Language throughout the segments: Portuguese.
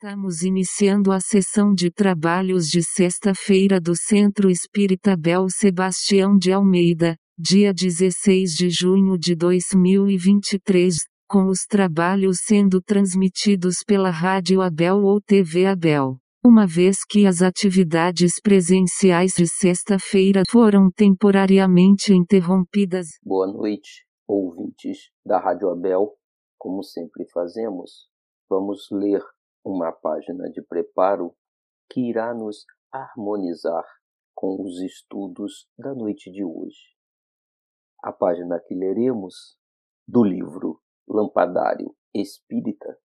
Estamos iniciando a sessão de trabalhos de sexta-feira do Centro Espírita Bel Sebastião de Almeida, dia 16 de junho de 2023, com os trabalhos sendo transmitidos pela Rádio Abel ou TV Abel. Uma vez que as atividades presenciais de sexta-feira foram temporariamente interrompidas. Boa noite, ouvintes da Rádio Abel. Como sempre fazemos, vamos ler uma página de preparo que irá nos harmonizar com os estudos da noite de hoje. A página que leremos do livro Lampadário Espírita,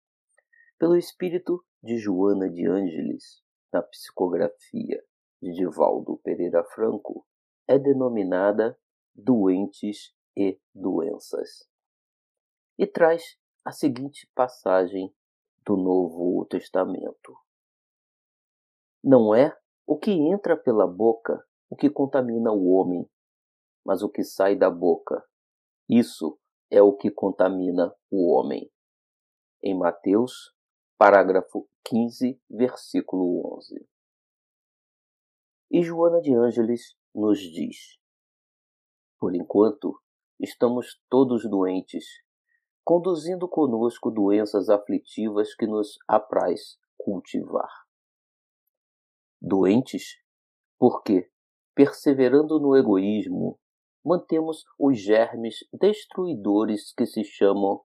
pelo espírito de Joana de Ângeles, na psicografia de Divaldo Pereira Franco, é denominada Doentes e Doenças. E traz a seguinte passagem do Novo Testamento. Não é o que entra pela boca o que contamina o homem, mas o que sai da boca. Isso é o que contamina o homem. Em Mateus, parágrafo 15, versículo 11. E Joana de Ângeles nos diz: Por enquanto, estamos todos doentes conduzindo conosco doenças aflitivas que nos apraz cultivar. Doentes, porque, perseverando no egoísmo, mantemos os germes destruidores que se chamam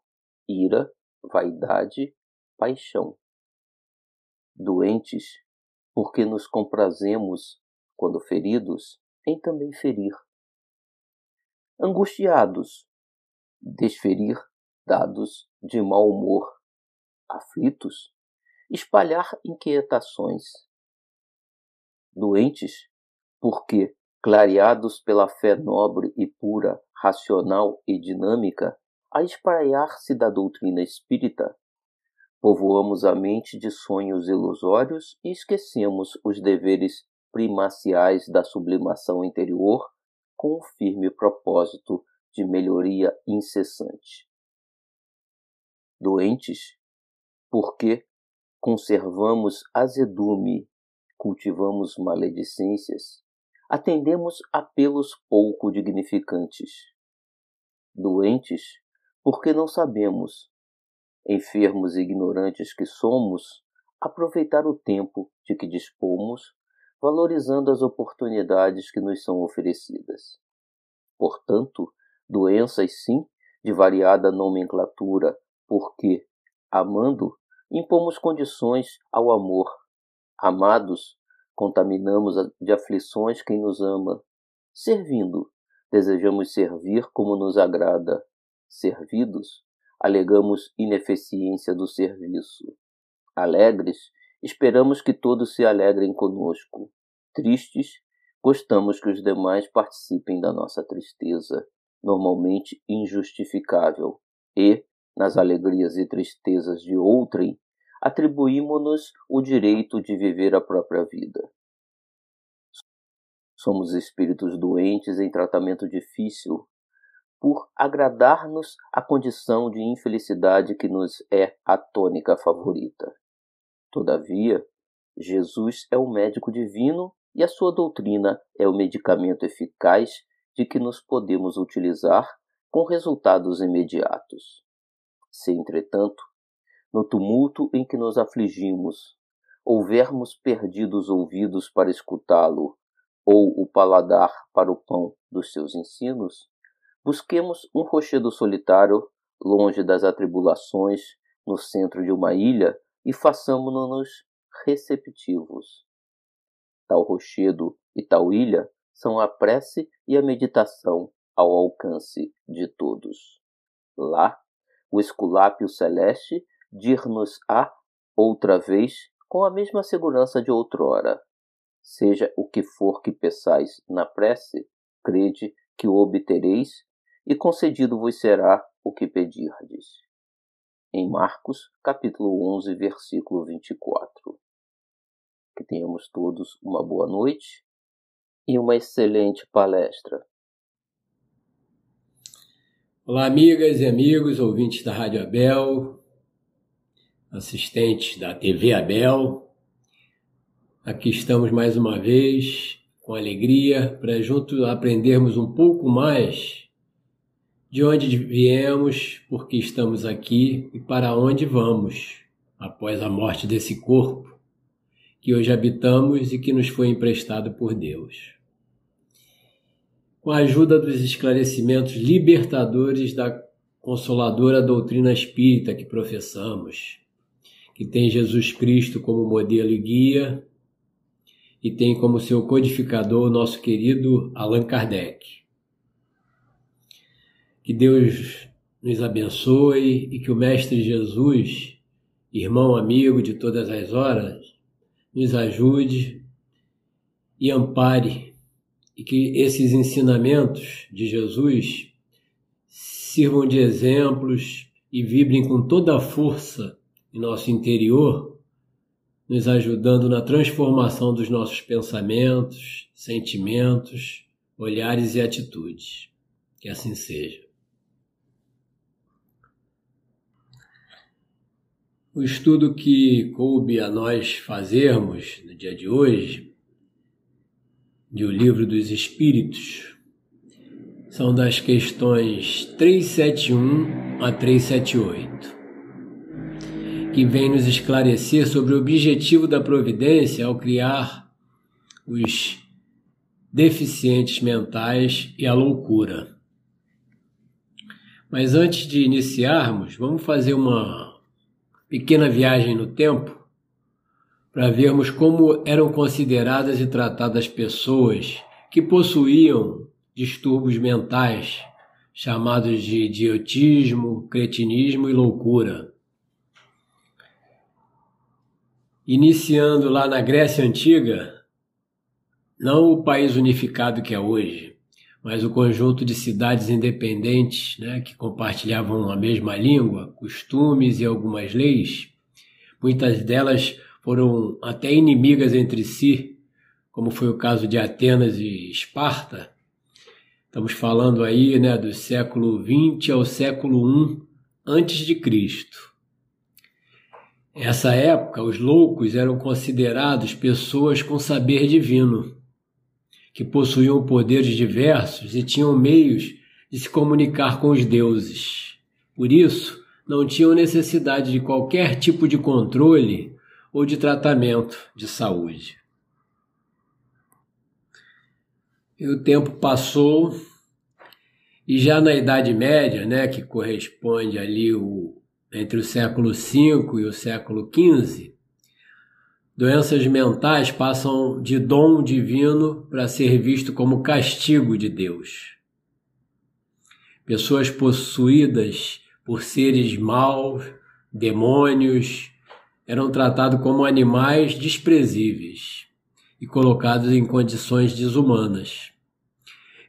ira, vaidade, paixão. Doentes, porque nos comprazemos, quando feridos, em também ferir. Angustiados, desferir dados de mau humor, aflitos, espalhar inquietações. Doentes, porque, clareados pela fé nobre e pura, racional e dinâmica, a espraiar-se da doutrina espírita, povoamos a mente de sonhos ilusórios e esquecemos os deveres primaciais da sublimação interior com o firme propósito de melhoria incessante doentes, porque conservamos azedume, cultivamos maledicências, atendemos apelos pouco dignificantes. Doentes, porque não sabemos, enfermos e ignorantes que somos, aproveitar o tempo de que dispomos, valorizando as oportunidades que nos são oferecidas. Portanto, doenças sim, de variada nomenclatura, porque, amando, impomos condições ao amor. Amados, contaminamos de aflições quem nos ama. Servindo, desejamos servir como nos agrada. Servidos, alegamos ineficiência do serviço. Alegres, esperamos que todos se alegrem conosco. Tristes, gostamos que os demais participem da nossa tristeza, normalmente injustificável, e, nas alegrias e tristezas de outrem, atribuímos-nos o direito de viver a própria vida. Somos espíritos doentes em tratamento difícil, por agradar-nos a condição de infelicidade que nos é a tônica favorita. Todavia, Jesus é o médico divino e a sua doutrina é o medicamento eficaz de que nos podemos utilizar com resultados imediatos. Se, entretanto, no tumulto em que nos afligimos, houvermos perdido os ouvidos para escutá-lo, ou o paladar para o pão dos seus ensinos, busquemos um rochedo solitário, longe das atribulações, no centro de uma ilha, e façamo-nos receptivos. Tal rochedo e tal ilha são a prece e a meditação ao alcance de todos. Lá o esculápio celeste dir-nos-á outra vez com a mesma segurança de outrora. Seja o que for que peçais na prece, crede que o obtereis e concedido vos será o que pedirdes. Em Marcos, capítulo 11, versículo 24. Que tenhamos todos uma boa noite e uma excelente palestra. Olá, amigas e amigos, ouvintes da Rádio Abel. assistentes da TV Abel. Aqui estamos mais uma vez com alegria para juntos aprendermos um pouco mais de onde viemos, por que estamos aqui e para onde vamos após a morte desse corpo que hoje habitamos e que nos foi emprestado por Deus. Com a ajuda dos esclarecimentos libertadores da consoladora doutrina espírita que professamos, que tem Jesus Cristo como modelo e guia e tem como seu codificador o nosso querido Allan Kardec. Que Deus nos abençoe e que o Mestre Jesus, irmão amigo de todas as horas, nos ajude e ampare e que esses ensinamentos de Jesus sirvam de exemplos e vibrem com toda a força em nosso interior, nos ajudando na transformação dos nossos pensamentos, sentimentos, olhares e atitudes. Que assim seja. O estudo que coube a nós fazermos no dia de hoje, de O Livro dos Espíritos, são das questões 371 a 378, que vem nos esclarecer sobre o objetivo da providência ao criar os deficientes mentais e a loucura. Mas antes de iniciarmos, vamos fazer uma pequena viagem no tempo para vermos como eram consideradas e tratadas pessoas que possuíam distúrbios mentais, chamados de idiotismo, cretinismo e loucura. Iniciando lá na Grécia Antiga, não o país unificado que é hoje, mas o conjunto de cidades independentes né, que compartilhavam a mesma língua, costumes e algumas leis, muitas delas foram até inimigas entre si, como foi o caso de Atenas e Esparta. Estamos falando aí né, do século XX ao século I antes de Cristo. Nessa época, os loucos eram considerados pessoas com saber divino que possuíam poderes diversos e tinham meios de se comunicar com os deuses. Por isso, não tinham necessidade de qualquer tipo de controle ou de tratamento de saúde. E o tempo passou e já na Idade Média, né, que corresponde ali o, entre o século V e o século XV, Doenças mentais passam de dom divino para ser visto como castigo de Deus. Pessoas possuídas por seres maus, demônios, eram tratados como animais desprezíveis e colocados em condições desumanas.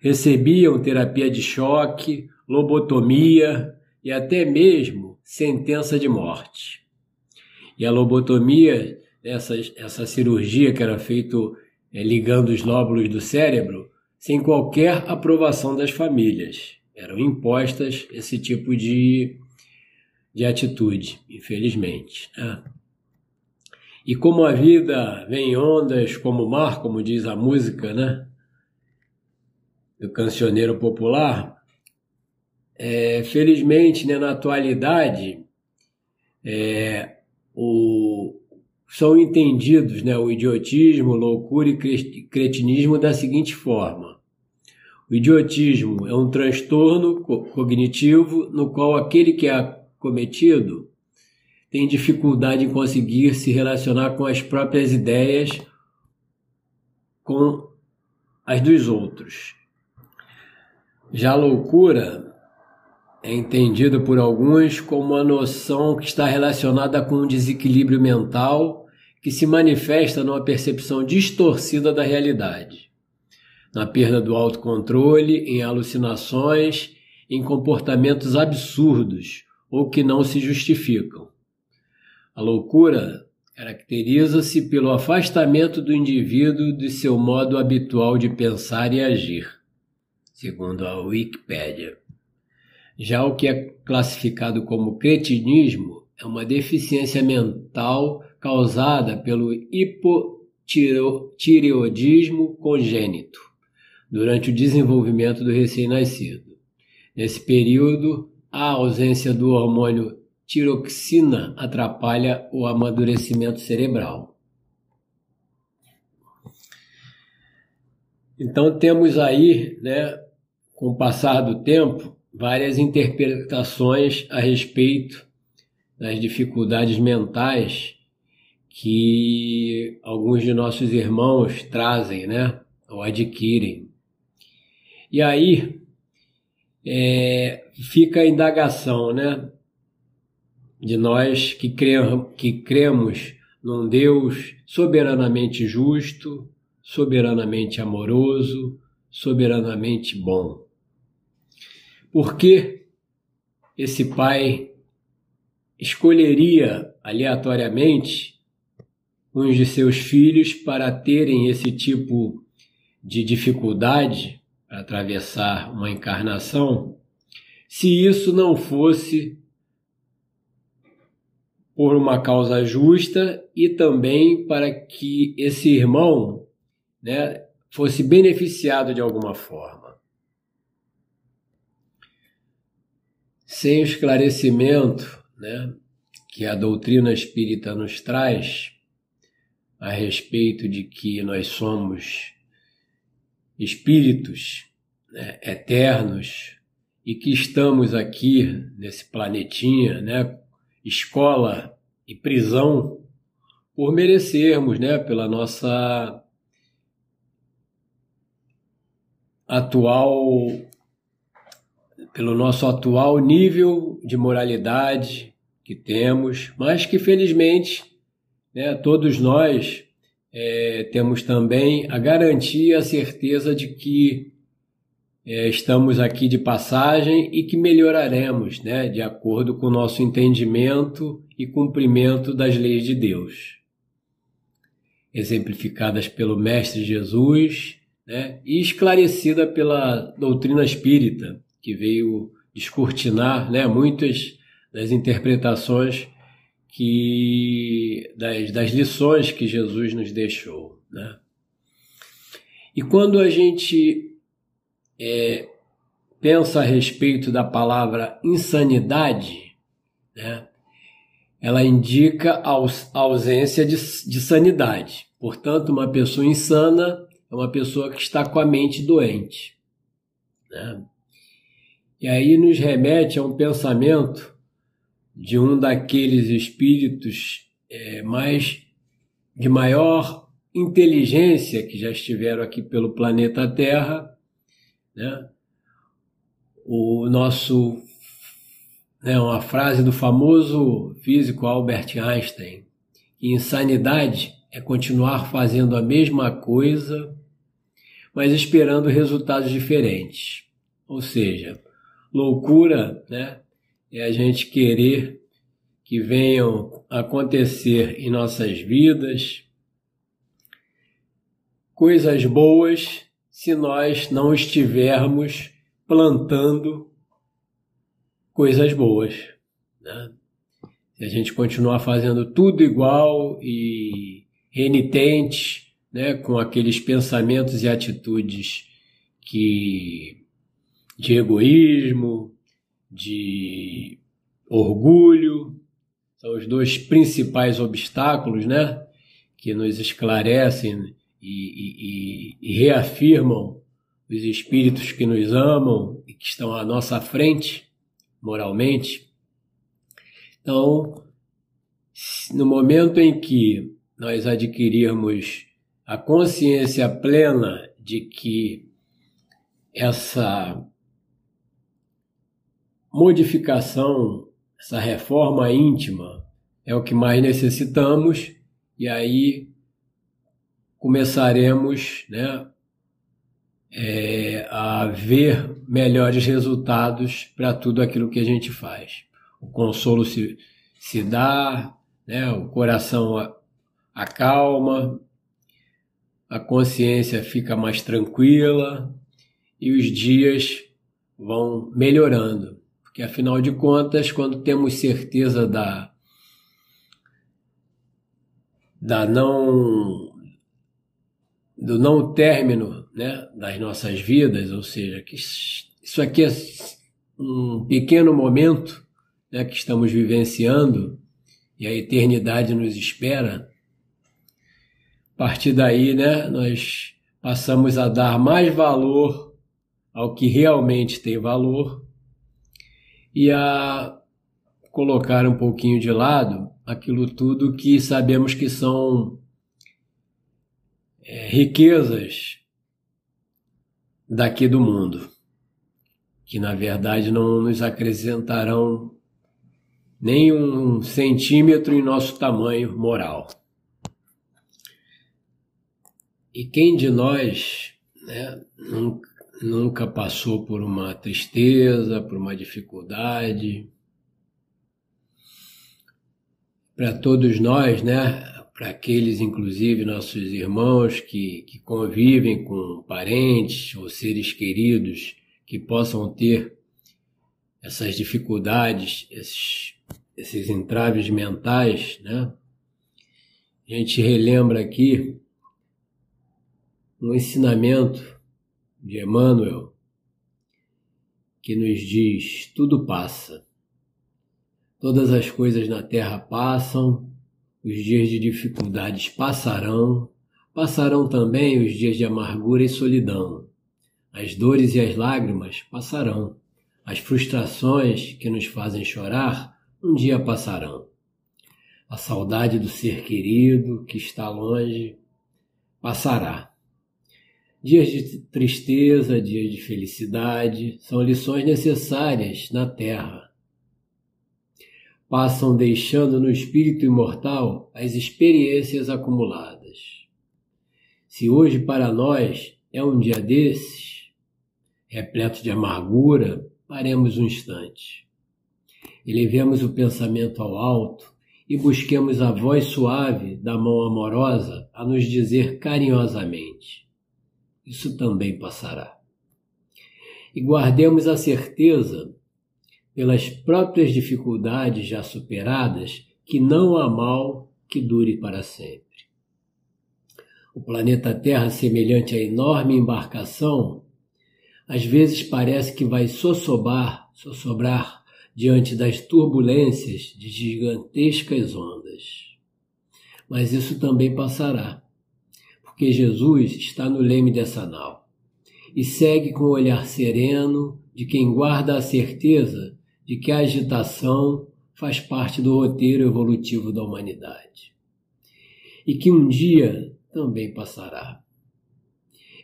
Recebiam terapia de choque, lobotomia e até mesmo sentença de morte. E a lobotomia essa, essa cirurgia que era feita é, ligando os lóbulos do cérebro sem qualquer aprovação das famílias. Eram impostas esse tipo de, de atitude, infelizmente. Né? E como a vida vem em ondas como o mar, como diz a música, né? Do cancioneiro popular, é, felizmente, né, na atualidade, é, o, são entendidos né, o idiotismo, loucura e cretinismo da seguinte forma. O idiotismo é um transtorno cognitivo no qual aquele que é cometido tem dificuldade em conseguir se relacionar com as próprias ideias, com as dos outros. Já loucura é entendido por alguns como uma noção que está relacionada com um desequilíbrio mental que se manifesta numa percepção distorcida da realidade, na perda do autocontrole, em alucinações, em comportamentos absurdos ou que não se justificam. A loucura caracteriza-se pelo afastamento do indivíduo de seu modo habitual de pensar e agir, segundo a Wikipédia. Já o que é classificado como cretinismo é uma deficiência mental causada pelo hipotireoidismo congênito durante o desenvolvimento do recém-nascido. Nesse período, a ausência do hormônio tiroxina atrapalha o amadurecimento cerebral. Então temos aí, né, com o passar do tempo, várias interpretações a respeito das dificuldades mentais que alguns de nossos irmãos trazem, né, ou adquirem. E aí é, fica a indagação, né, de nós que, cre que cremos num Deus soberanamente justo, soberanamente amoroso, soberanamente bom. Por que esse pai escolheria aleatoriamente uns de seus filhos para terem esse tipo de dificuldade para atravessar uma encarnação, se isso não fosse por uma causa justa e também para que esse irmão né, fosse beneficiado de alguma forma. Sem o esclarecimento né, que a doutrina espírita nos traz a respeito de que nós somos espíritos né, eternos e que estamos aqui nesse planetinha, né, escola e prisão, por merecermos, né, pela nossa atual pelo nosso atual nível de moralidade que temos, mas que felizmente né, todos nós é, temos também a garantia, a certeza de que é, estamos aqui de passagem e que melhoraremos né, de acordo com o nosso entendimento e cumprimento das leis de Deus, exemplificadas pelo Mestre Jesus né, e esclarecida pela doutrina espírita, que veio descortinar né, muitas das interpretações que das, das lições que Jesus nos deixou. Né? E quando a gente é, pensa a respeito da palavra insanidade, né, ela indica a ausência de, de sanidade. Portanto, uma pessoa insana é uma pessoa que está com a mente doente. Né? E aí nos remete a um pensamento de um daqueles espíritos é, mais de maior inteligência que já estiveram aqui pelo planeta Terra, né? O nosso, né, uma frase do famoso físico Albert Einstein, que insanidade é continuar fazendo a mesma coisa, mas esperando resultados diferentes. Ou seja, loucura né, é a gente querer que venham acontecer em nossas vidas coisas boas se nós não estivermos plantando coisas boas. Né? Se a gente continuar fazendo tudo igual e renitente, né, com aqueles pensamentos e atitudes que de egoísmo, de orgulho, são os dois principais obstáculos, né, que nos esclarecem e, e, e reafirmam os espíritos que nos amam e que estão à nossa frente moralmente. Então, no momento em que nós adquirirmos a consciência plena de que essa modificação, essa reforma íntima é o que mais necessitamos, e aí começaremos né, é, a ver melhores resultados para tudo aquilo que a gente faz. O consolo se, se dá, né, o coração acalma, a consciência fica mais tranquila e os dias vão melhorando. Porque afinal de contas, quando temos certeza da, da não do não término né, das nossas vidas, ou seja, que isso aqui é um pequeno momento né, que estamos vivenciando e a eternidade nos espera. A partir daí, né, nós passamos a dar mais valor ao que realmente tem valor e a colocar um pouquinho de lado aquilo tudo que sabemos que são riquezas daqui do mundo, que na verdade não nos acrescentarão nem um centímetro em nosso tamanho moral. E quem de nós né, nunca, nunca passou por uma tristeza, por uma dificuldade? Para todos nós, né, para aqueles, inclusive, nossos irmãos que, que convivem com parentes ou seres queridos que possam ter essas dificuldades, esses, esses entraves mentais, né? A gente relembra aqui um ensinamento de Emmanuel que nos diz: tudo passa, todas as coisas na terra passam os dias de dificuldades passarão, passarão também os dias de amargura e solidão. As dores e as lágrimas passarão. As frustrações que nos fazem chorar um dia passarão. A saudade do ser querido que está longe passará. Dias de tristeza, dias de felicidade são lições necessárias na terra passam deixando no espírito imortal as experiências acumuladas. Se hoje para nós é um dia desses, repleto de amargura, paremos um instante. Elevemos o pensamento ao alto e busquemos a voz suave da mão amorosa a nos dizer carinhosamente: Isso também passará. E guardemos a certeza pelas próprias dificuldades já superadas, que não há mal que dure para sempre. O planeta Terra, semelhante à enorme embarcação, às vezes parece que vai sossobar, sossobrar diante das turbulências de gigantescas ondas. Mas isso também passará, porque Jesus está no leme dessa nau e segue com o olhar sereno de quem guarda a certeza de que a agitação faz parte do roteiro evolutivo da humanidade e que um dia também passará.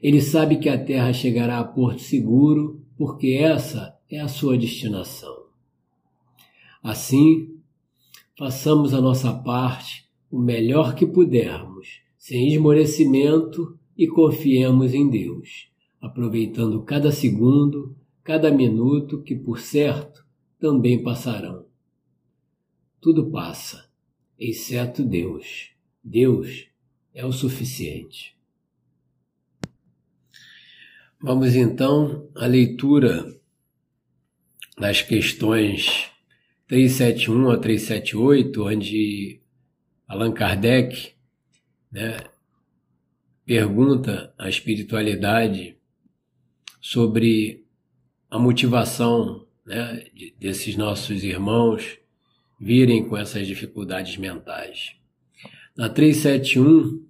Ele sabe que a Terra chegará a porto seguro porque essa é a sua destinação. Assim, façamos a nossa parte o melhor que pudermos, sem esmorecimento e confiemos em Deus, aproveitando cada segundo, cada minuto que, por certo, também passarão. Tudo passa, exceto Deus. Deus é o suficiente. Vamos então à leitura das questões 371 a 378, onde Allan Kardec né, pergunta à espiritualidade sobre a motivação né, desses nossos irmãos virem com essas dificuldades mentais. Na 371,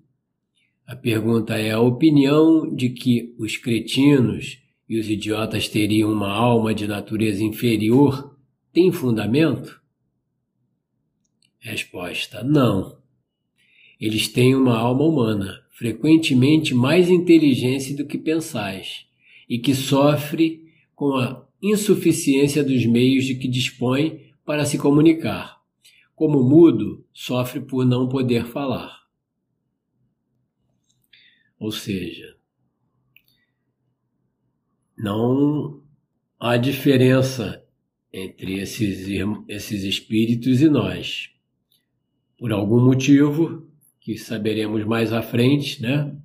a pergunta é: a opinião de que os cretinos e os idiotas teriam uma alma de natureza inferior tem fundamento? Resposta: não. Eles têm uma alma humana, frequentemente mais inteligente do que pensais, e que sofre com a insuficiência dos meios de que dispõe para se comunicar. Como mudo, sofre por não poder falar. Ou seja, não há diferença entre esses, esses espíritos e nós. Por algum motivo, que saberemos mais à frente, né?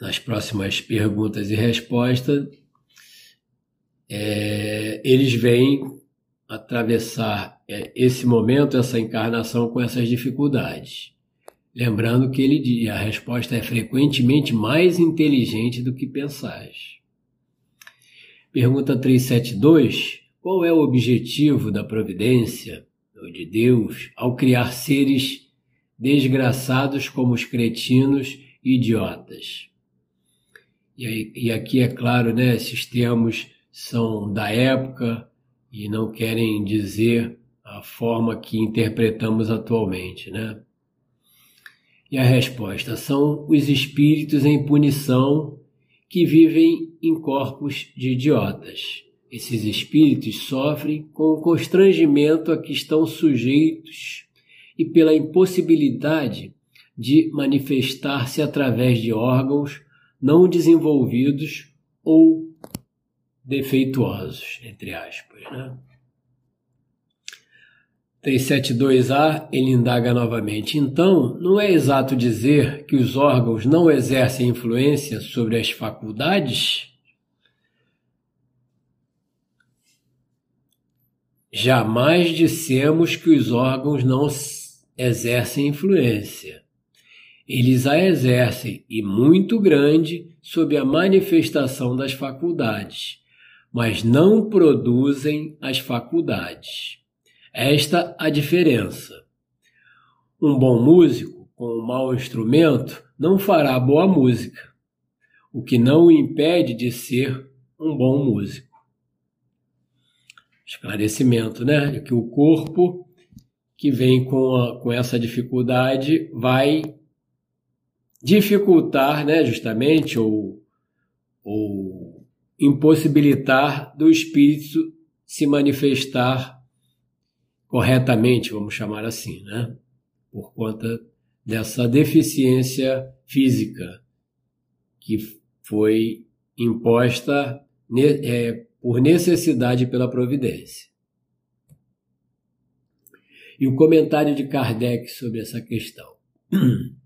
Nas próximas perguntas e respostas, é, eles vêm atravessar é, esse momento, essa encarnação com essas dificuldades. Lembrando que ele a resposta é frequentemente mais inteligente do que pensais. Pergunta 372. Qual é o objetivo da providência, ou de Deus, ao criar seres desgraçados como os cretinos e idiotas? E, e aqui é claro, né, esses termos são da época e não querem dizer a forma que interpretamos atualmente, né? E a resposta são os espíritos em punição que vivem em corpos de idiotas. Esses espíritos sofrem com o constrangimento a que estão sujeitos e pela impossibilidade de manifestar-se através de órgãos não desenvolvidos ou defeituosos, entre aspas. Né? 372A, ele indaga novamente. Então, não é exato dizer que os órgãos não exercem influência sobre as faculdades? Jamais dissemos que os órgãos não exercem influência. Eles a exercem, e muito grande, sob a manifestação das faculdades, mas não produzem as faculdades. Esta a diferença. Um bom músico com um mau instrumento não fará boa música, o que não o impede de ser um bom músico. Esclarecimento, né? De que o corpo que vem com, a, com essa dificuldade vai dificultar, né, justamente, ou, ou impossibilitar do espírito se manifestar corretamente, vamos chamar assim, né? Por conta dessa deficiência física que foi imposta é, por necessidade pela providência. E o comentário de Kardec sobre essa questão.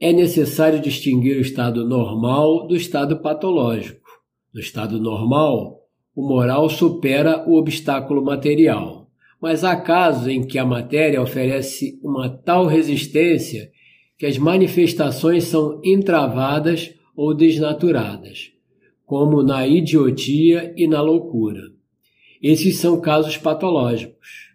É necessário distinguir o estado normal do estado patológico. No estado normal, o moral supera o obstáculo material mas há casos em que a matéria oferece uma tal resistência que as manifestações são entravadas ou desnaturadas, como na idiotia e na loucura. Esses são casos patológicos.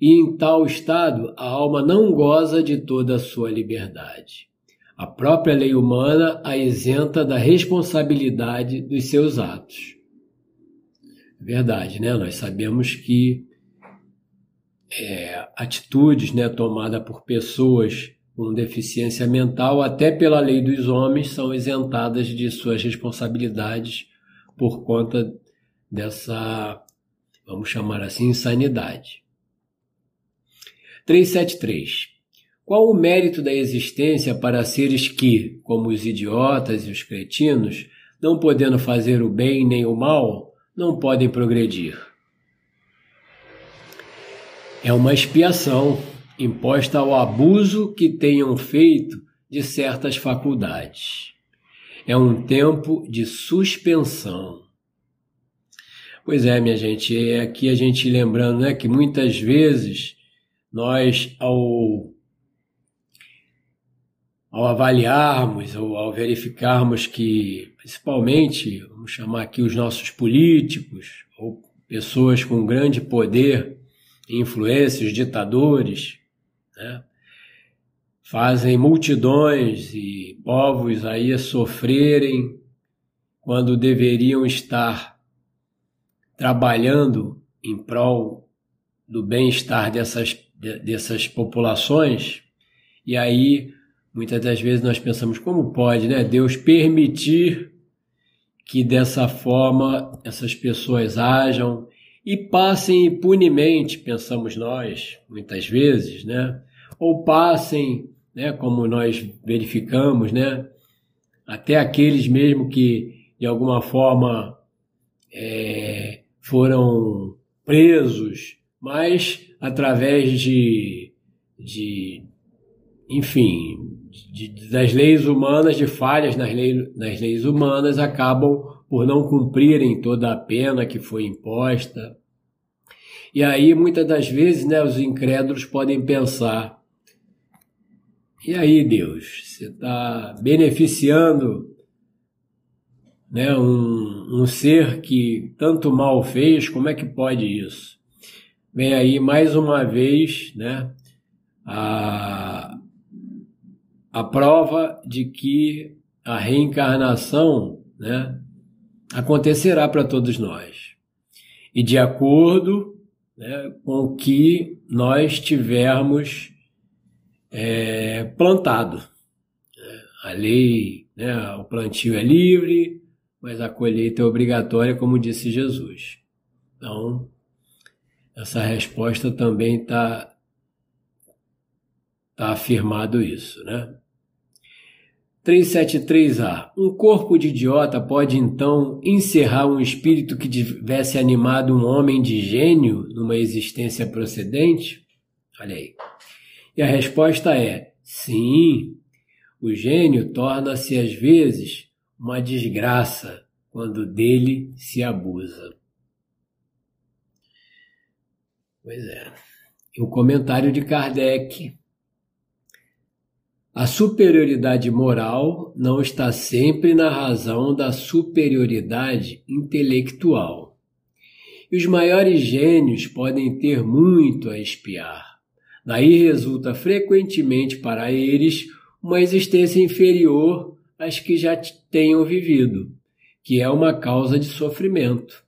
E em tal estado, a alma não goza de toda a sua liberdade. A própria lei humana a isenta da responsabilidade dos seus atos. Verdade, né? Nós sabemos que é, atitudes né, tomadas por pessoas com deficiência mental, até pela lei dos homens, são isentadas de suas responsabilidades por conta dessa, vamos chamar assim, insanidade. 373. Qual o mérito da existência para seres que, como os idiotas e os cretinos, não podendo fazer o bem nem o mal, não podem progredir? É uma expiação imposta ao abuso que tenham feito de certas faculdades. É um tempo de suspensão. Pois é, minha gente, é aqui a gente lembrando né, que muitas vezes nós, ao, ao avaliarmos ou ao verificarmos que, principalmente, vamos chamar aqui os nossos políticos ou pessoas com grande poder, influências, ditadores, né? fazem multidões e povos aí sofrerem quando deveriam estar trabalhando em prol do bem-estar dessas, dessas populações. E aí, muitas das vezes nós pensamos, como pode, né? Deus permitir que dessa forma essas pessoas ajam e passem impunemente, pensamos nós, muitas vezes, né? Ou passem, né, como nós verificamos, né, até aqueles mesmo que de alguma forma é, foram presos, mas através de, de enfim, de, das leis humanas, de falhas nas, lei, nas leis humanas, acabam por não cumprirem toda a pena que foi imposta. E aí, muitas das vezes, né, os incrédulos podem pensar: e aí, Deus, você está beneficiando né, um, um ser que tanto mal fez, como é que pode isso? Vem aí mais uma vez né, a, a prova de que a reencarnação né, acontecerá para todos nós. E de acordo né, com o que nós tivermos é, plantado. A lei, né, o plantio é livre, mas a colheita é obrigatória, como disse Jesus. Então, essa resposta também está tá afirmado isso, né? 373A. Um corpo de idiota pode então encerrar um espírito que tivesse animado um homem de gênio numa existência procedente? Olha aí. E a resposta é: sim. O gênio torna-se às vezes uma desgraça quando dele se abusa. Pois é. E o comentário de Kardec a superioridade moral não está sempre na razão da superioridade intelectual. E os maiores gênios podem ter muito a espiar. Daí resulta frequentemente para eles uma existência inferior às que já tenham vivido, que é uma causa de sofrimento.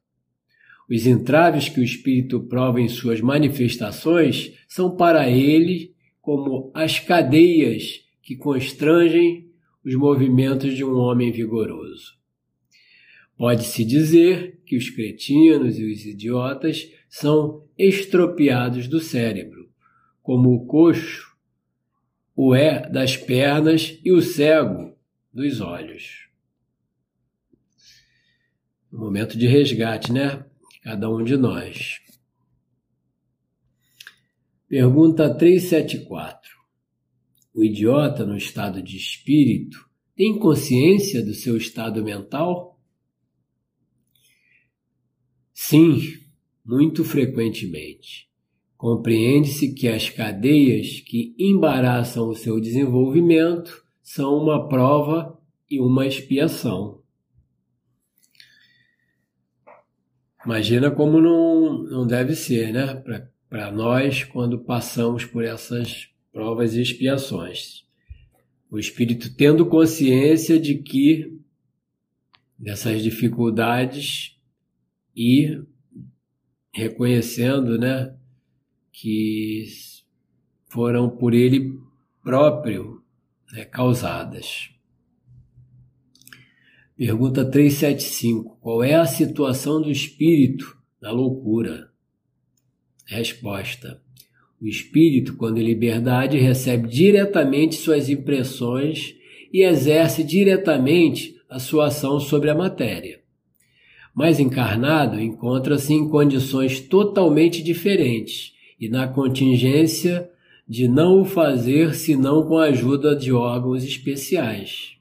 Os entraves que o espírito prova em suas manifestações são para ele como as cadeias que constrangem os movimentos de um homem vigoroso. Pode-se dizer que os cretinos e os idiotas são estropiados do cérebro, como o coxo o é das pernas e o cego dos olhos. Momento de resgate, né? Cada um de nós. Pergunta 374. O idiota no estado de espírito tem consciência do seu estado mental? Sim, muito frequentemente. Compreende-se que as cadeias que embaraçam o seu desenvolvimento são uma prova e uma expiação. Imagina como não, não deve ser, né? Para nós, quando passamos por essas provas e expiações. O espírito tendo consciência de que dessas dificuldades e reconhecendo, né, que foram por ele próprio né, causadas. Pergunta 375. Qual é a situação do espírito na loucura? Resposta. O espírito, quando em liberdade, recebe diretamente suas impressões e exerce diretamente a sua ação sobre a matéria. Mas encarnado encontra-se em condições totalmente diferentes e na contingência de não o fazer senão com a ajuda de órgãos especiais.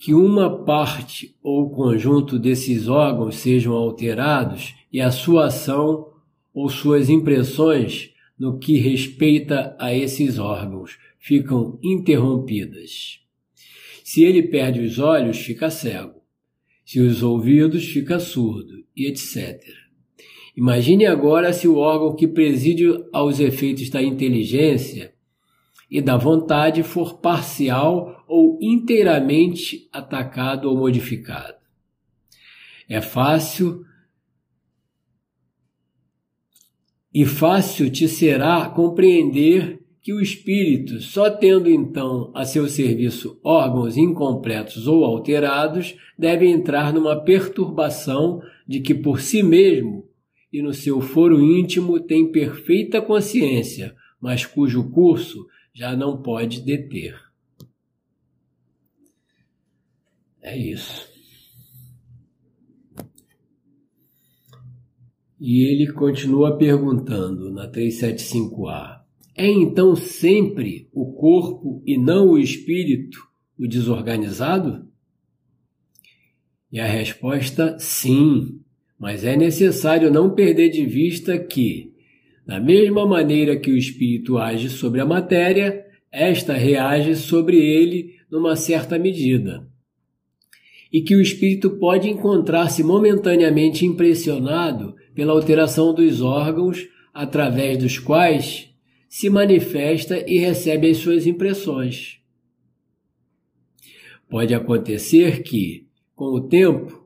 Que uma parte ou conjunto desses órgãos sejam alterados e a sua ação ou suas impressões no que respeita a esses órgãos, ficam interrompidas. Se ele perde os olhos, fica cego. Se os ouvidos, fica surdo, e etc. Imagine agora se o órgão que preside aos efeitos da inteligência e da vontade for parcial ou inteiramente atacado ou modificado. É fácil e fácil te será compreender que o espírito, só tendo então a seu serviço órgãos incompletos ou alterados, deve entrar numa perturbação de que por si mesmo e no seu foro íntimo tem perfeita consciência, mas cujo curso já não pode deter. É isso. E ele continua perguntando na 375A: É então sempre o corpo e não o espírito o desorganizado? E a resposta: sim, Mas é necessário não perder de vista que, da mesma maneira que o espírito age sobre a matéria, esta reage sobre ele numa certa medida. E que o espírito pode encontrar-se momentaneamente impressionado pela alteração dos órgãos através dos quais se manifesta e recebe as suas impressões. Pode acontecer que, com o tempo,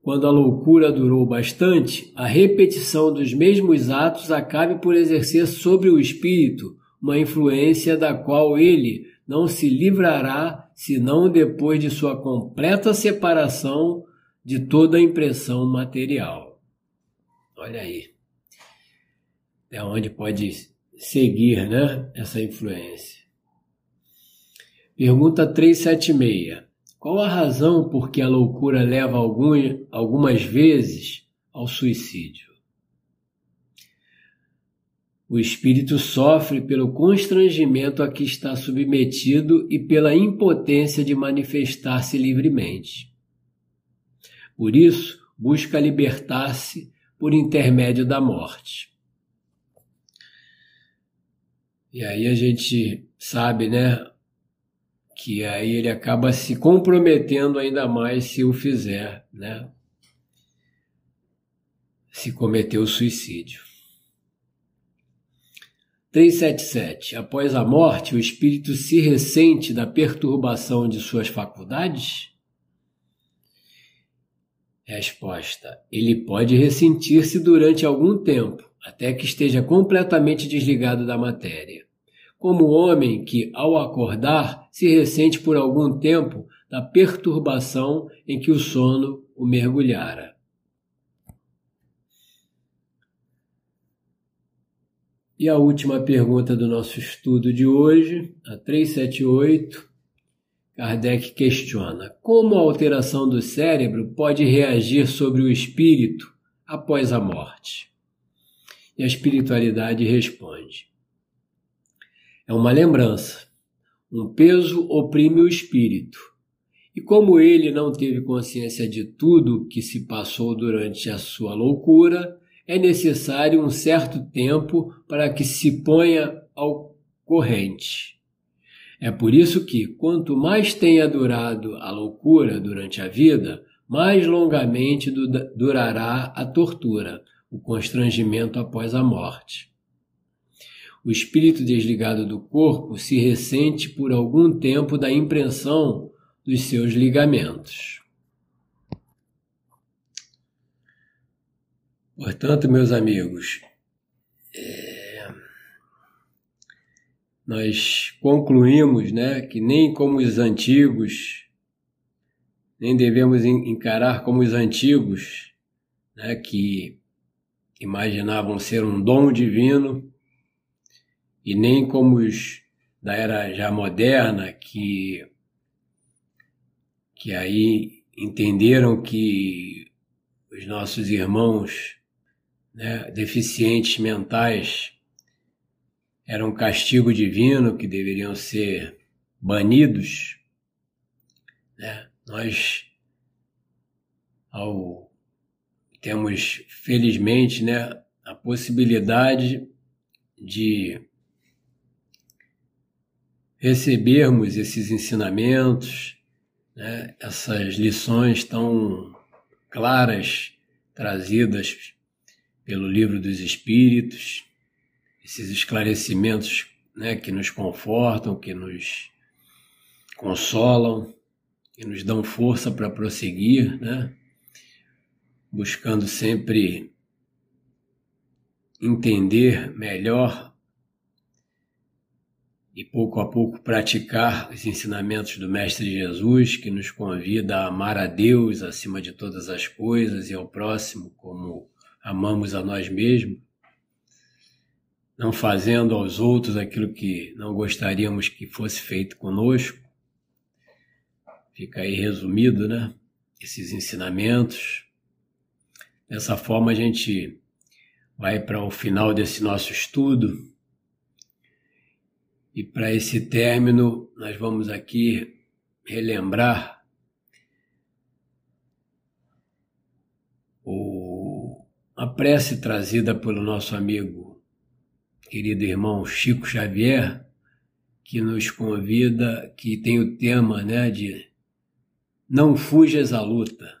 quando a loucura durou bastante, a repetição dos mesmos atos acabe por exercer sobre o espírito uma influência da qual ele não se livrará senão depois de sua completa separação de toda a impressão material. Olha aí. É onde pode seguir né, essa influência. Pergunta 376. Qual a razão por que a loucura leva algum, algumas vezes ao suicídio? O espírito sofre pelo constrangimento a que está submetido e pela impotência de manifestar-se livremente. Por isso, busca libertar-se por intermédio da morte. E aí a gente sabe, né, que aí ele acaba se comprometendo ainda mais se o fizer, né? Se cometer o suicídio. 377. Após a morte, o espírito se ressente da perturbação de suas faculdades? Resposta: Ele pode ressentir-se durante algum tempo, até que esteja completamente desligado da matéria. Como o homem que, ao acordar, se ressente por algum tempo da perturbação em que o sono o mergulhara. E a última pergunta do nosso estudo de hoje, a 378, Kardec questiona: como a alteração do cérebro pode reagir sobre o espírito após a morte? E a espiritualidade responde: é uma lembrança. Um peso oprime o espírito. E como ele não teve consciência de tudo que se passou durante a sua loucura, é necessário um certo tempo para que se ponha ao corrente. É por isso que, quanto mais tenha durado a loucura durante a vida, mais longamente durará a tortura, o constrangimento após a morte. O espírito desligado do corpo se ressente por algum tempo da impressão dos seus ligamentos. Portanto, meus amigos, é, nós concluímos né, que nem como os antigos, nem devemos encarar como os antigos, né, que imaginavam ser um dom divino, e nem como os da era já moderna, que, que aí entenderam que os nossos irmãos né, deficientes mentais eram um castigo divino que deveriam ser banidos, né? nós ao, temos felizmente né, a possibilidade de recebermos esses ensinamentos, né, essas lições tão claras trazidas pelo livro dos Espíritos, esses esclarecimentos né, que nos confortam, que nos consolam, que nos dão força para prosseguir, né, buscando sempre entender melhor e pouco a pouco praticar os ensinamentos do Mestre Jesus, que nos convida a amar a Deus acima de todas as coisas e ao próximo como amamos a nós mesmos, não fazendo aos outros aquilo que não gostaríamos que fosse feito conosco. Fica aí resumido, né? Esses ensinamentos. Dessa forma a gente vai para o final desse nosso estudo. E para esse término, nós vamos aqui relembrar o A prece trazida pelo nosso amigo, querido irmão Chico Xavier, que nos convida, que tem o tema né, de Não fujas à luta.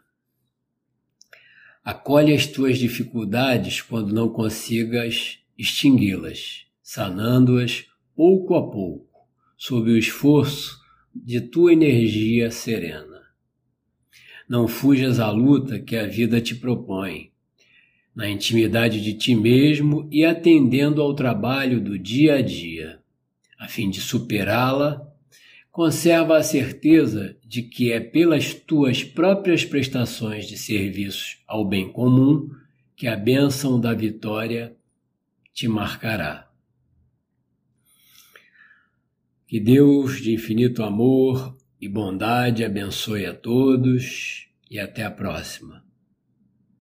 Acolhe as tuas dificuldades quando não consigas extingui-las, sanando-as pouco a pouco, sob o esforço de tua energia serena. Não fujas à luta que a vida te propõe na intimidade de ti mesmo e atendendo ao trabalho do dia a dia. A fim de superá-la, conserva a certeza de que é pelas tuas próprias prestações de serviços ao bem comum que a bênção da vitória te marcará. Que Deus de infinito amor e bondade abençoe a todos e até a próxima.